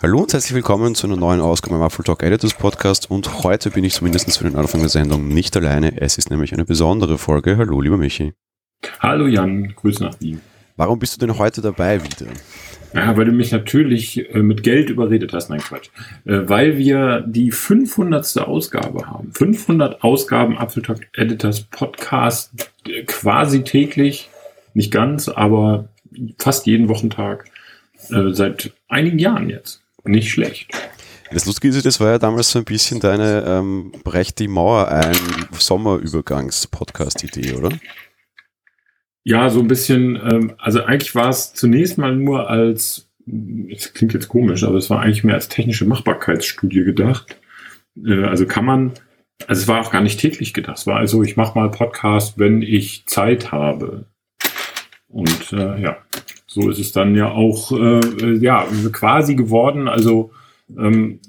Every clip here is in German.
Hallo und herzlich willkommen zu einer neuen Ausgabe im Apple Talk Editors Podcast und heute bin ich zumindest für den Anfang der Sendung nicht alleine. Es ist nämlich eine besondere Folge. Hallo, lieber Michi. Hallo Jan, Grüße nach Wien. Warum bist du denn heute dabei wieder? Ja, weil du mich natürlich äh, mit Geld überredet hast. Nein, Quatsch. Äh, weil wir die 500. Ausgabe haben. 500 Ausgaben Apple Talk Editors Podcast äh, quasi täglich. Nicht ganz, aber fast jeden Wochentag. Äh, seit einigen Jahren jetzt. Nicht schlecht. Das Lustige ist, das war ja damals so ein bisschen deine ähm, Brech die Mauer ein Sommerübergangs-Podcast-Idee, oder? Ja, so ein bisschen, ähm, also eigentlich war es zunächst mal nur als, es klingt jetzt komisch, aber es war eigentlich mehr als technische Machbarkeitsstudie gedacht. Äh, also kann man, also es war auch gar nicht täglich gedacht. Es war also, ich mache mal Podcast, wenn ich Zeit habe. Und äh, ja, so ist es dann ja auch äh, ja quasi geworden. Also ähm,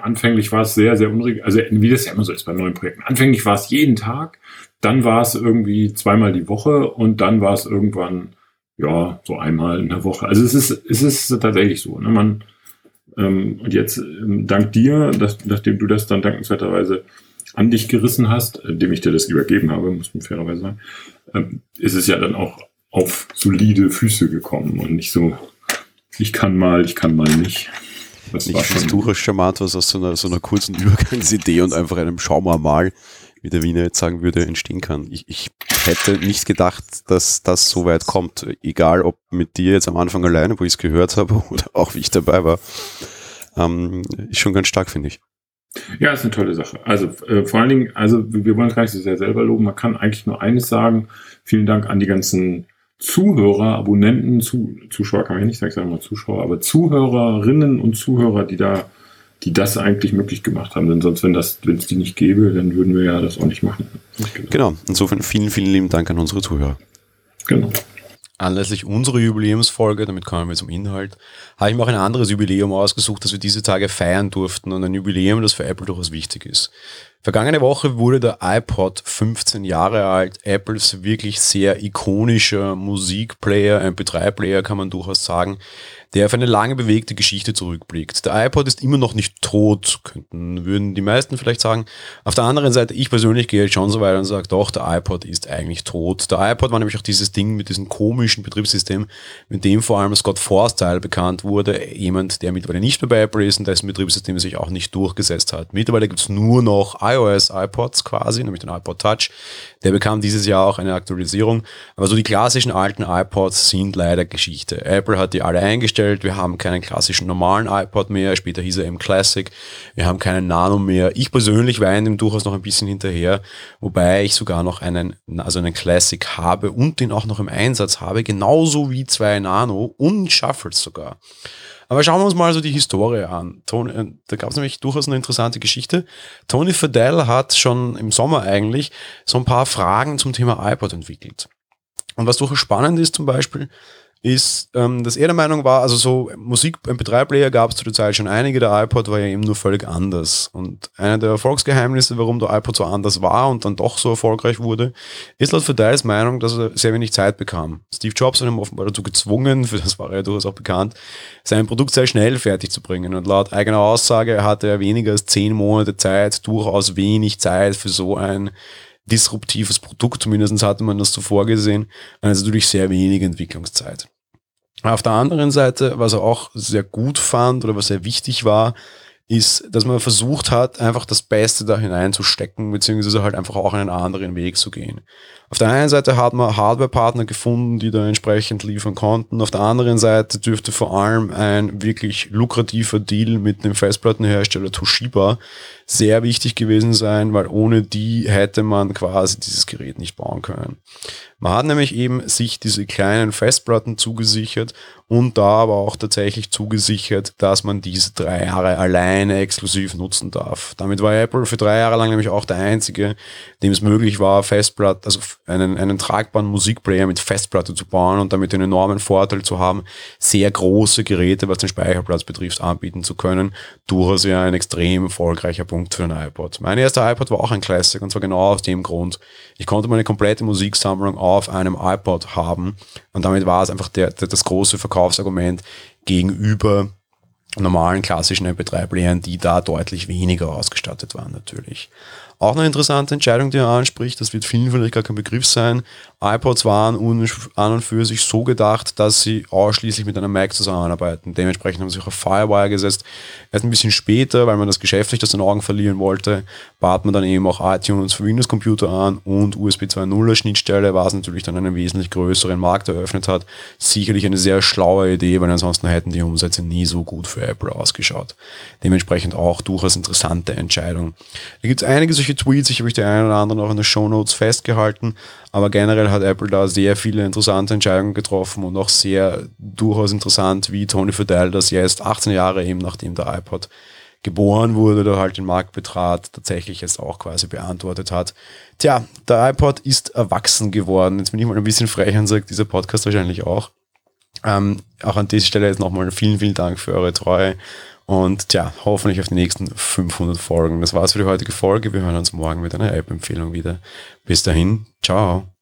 anfänglich war es sehr, sehr unregelmäßig, also wie das ja immer so ist bei neuen Projekten. Anfänglich war es jeden Tag, dann war es irgendwie zweimal die Woche und dann war es irgendwann ja so einmal in der Woche. Also es ist es ist tatsächlich so. Ne? Man ähm, und jetzt ähm, dank dir, dass, nachdem du das dann dankenswerterweise an dich gerissen hast, indem ich dir das übergeben habe, muss man fairerweise sagen, ähm, ist es ja dann auch auf solide Füße gekommen und nicht so, ich kann mal, ich kann mal nicht. Das nicht historisch charmant, was aus so einer, so einer kurzen Übergangsidee und einfach einem Schau mal mal, wie der Wiener jetzt sagen würde, entstehen kann. Ich, ich hätte nicht gedacht, dass das so weit kommt. Egal, ob mit dir jetzt am Anfang alleine, wo ich es gehört habe, oder auch wie ich dabei war. Ähm, ist schon ganz stark, finde ich. Ja, ist eine tolle Sache. Also äh, vor allen Dingen, also wir wollen es gar nicht so sehr selber loben. Man kann eigentlich nur eines sagen. Vielen Dank an die ganzen Zuhörer, Abonnenten, zu, Zuschauer kann ich nicht sagen, ich sage mal Zuschauer, aber Zuhörerinnen und Zuhörer, die da, die das eigentlich möglich gemacht haben. Denn sonst, wenn das, wenn es die nicht gäbe, dann würden wir ja das auch nicht machen. Genau. Insofern vielen, vielen lieben Dank an unsere Zuhörer. Genau. Anlässlich unserer Jubiläumsfolge, damit kommen wir zum Inhalt, habe ich mir auch ein anderes Jubiläum ausgesucht, das wir diese Tage feiern durften und ein Jubiläum, das für Apple durchaus wichtig ist. Vergangene Woche wurde der iPod 15 Jahre alt, Apples wirklich sehr ikonischer Musikplayer, MP3-Player kann man durchaus sagen, der auf eine lange bewegte Geschichte zurückblickt. Der iPod ist immer noch nicht tot, könnten, würden die meisten vielleicht sagen. Auf der anderen Seite, ich persönlich gehe schon so weit und sage, doch, der iPod ist eigentlich tot. Der iPod war nämlich auch dieses Ding mit diesem komischen Betriebssystem, mit dem vor allem Scott Forstyle bekannt wurde, jemand, der mittlerweile nicht mehr bei Apple ist und dessen Betriebssystem sich auch nicht durchgesetzt hat. Mittlerweile gibt es nur noch iOS iPods quasi, nämlich den iPod Touch. Der bekam dieses Jahr auch eine Aktualisierung. Aber so die klassischen alten iPods sind leider Geschichte. Apple hat die alle eingestellt. Wir haben keinen klassischen normalen iPod mehr. Später hieß er eben Classic. Wir haben keinen Nano mehr. Ich persönlich weine dem durchaus noch ein bisschen hinterher, wobei ich sogar noch einen, also einen Classic habe und den auch noch im Einsatz habe, genauso wie zwei Nano und Shuffles sogar. Aber schauen wir uns mal so die Historie an. Tony, äh, da gab es nämlich durchaus eine interessante Geschichte. Tony Fadell hat schon im Sommer eigentlich so ein paar Fragen zum Thema iPod entwickelt. Und was durchaus spannend ist zum Beispiel, ist, ähm, dass er der Meinung war, also so Musik-MP3-Player gab es zu der Zeit schon einige, der iPod war ja eben nur völlig anders. Und einer der Erfolgsgeheimnisse, warum der iPod so anders war und dann doch so erfolgreich wurde, ist laut Verdeils Meinung, dass er sehr wenig Zeit bekam. Steve Jobs hat ihn offenbar dazu gezwungen, für das war er ja durchaus auch bekannt, sein Produkt sehr schnell fertig zu bringen. Und laut eigener Aussage hatte er weniger als zehn Monate Zeit, durchaus wenig Zeit für so ein disruptives Produkt, zumindest hatte man das so vorgesehen, also natürlich sehr wenig Entwicklungszeit. Auf der anderen Seite, was er auch sehr gut fand oder was sehr wichtig war, ist, dass man versucht hat, einfach das Beste da hineinzustecken, beziehungsweise halt einfach auch einen anderen Weg zu gehen. Auf der einen Seite hat man Hardware-Partner gefunden, die da entsprechend liefern konnten. Auf der anderen Seite dürfte vor allem ein wirklich lukrativer Deal mit dem Festplattenhersteller Toshiba sehr wichtig gewesen sein, weil ohne die hätte man quasi dieses Gerät nicht bauen können. Man hat nämlich eben sich diese kleinen Festplatten zugesichert und da aber auch tatsächlich zugesichert, dass man diese drei Jahre alleine exklusiv nutzen darf. Damit war Apple für drei Jahre lang nämlich auch der einzige, dem es möglich war, Festplatten, also einen, einen tragbaren Musikplayer mit Festplatte zu bauen und damit den enormen Vorteil zu haben, sehr große Geräte, was den Speicherplatz betrifft, anbieten zu können. Durchaus ja ein extrem erfolgreicher Punkt für ein iPod. Mein erster iPod war auch ein Classic und zwar genau aus dem Grund. Ich konnte meine komplette Musiksammlung auf einem iPod haben und damit war es einfach der, der, das große Verkaufsargument gegenüber normalen klassischen MP3-Playern, die da deutlich weniger ausgestattet waren natürlich. Auch eine interessante Entscheidung, die er anspricht, das wird vielen vielleicht gar kein Begriff sein. iPods waren an und für sich so gedacht, dass sie ausschließlich mit einer Mac zusammenarbeiten. Dementsprechend haben sie sich auf Firewire gesetzt. Erst ein bisschen später, weil man das geschäftlich aus den Augen verlieren wollte, bat man dann eben auch iTunes für Windows-Computer an und USB 2.0 Schnittstelle, was natürlich dann einen wesentlich größeren Markt eröffnet hat. Sicherlich eine sehr schlaue Idee, weil ansonsten hätten die Umsätze nie so gut für Apple ausgeschaut. Dementsprechend auch durchaus interessante Entscheidung. Da gibt es einige solche Tweets, ich habe euch die einen oder anderen auch in den Show Notes festgehalten, aber generell hat Apple da sehr viele interessante Entscheidungen getroffen und auch sehr durchaus interessant, wie Tony Fidel das jetzt 18 Jahre eben nachdem der iPod geboren wurde oder halt den Markt betrat, tatsächlich jetzt auch quasi beantwortet hat. Tja, der iPod ist erwachsen geworden. Jetzt bin ich mal ein bisschen frech und sage, dieser Podcast wahrscheinlich auch. Ähm, auch an dieser Stelle jetzt nochmal vielen, vielen Dank für eure Treue und tja, hoffentlich auf die nächsten 500 Folgen. Das war's für die heutige Folge. Wir hören uns morgen mit einer App-Empfehlung wieder. Bis dahin, ciao.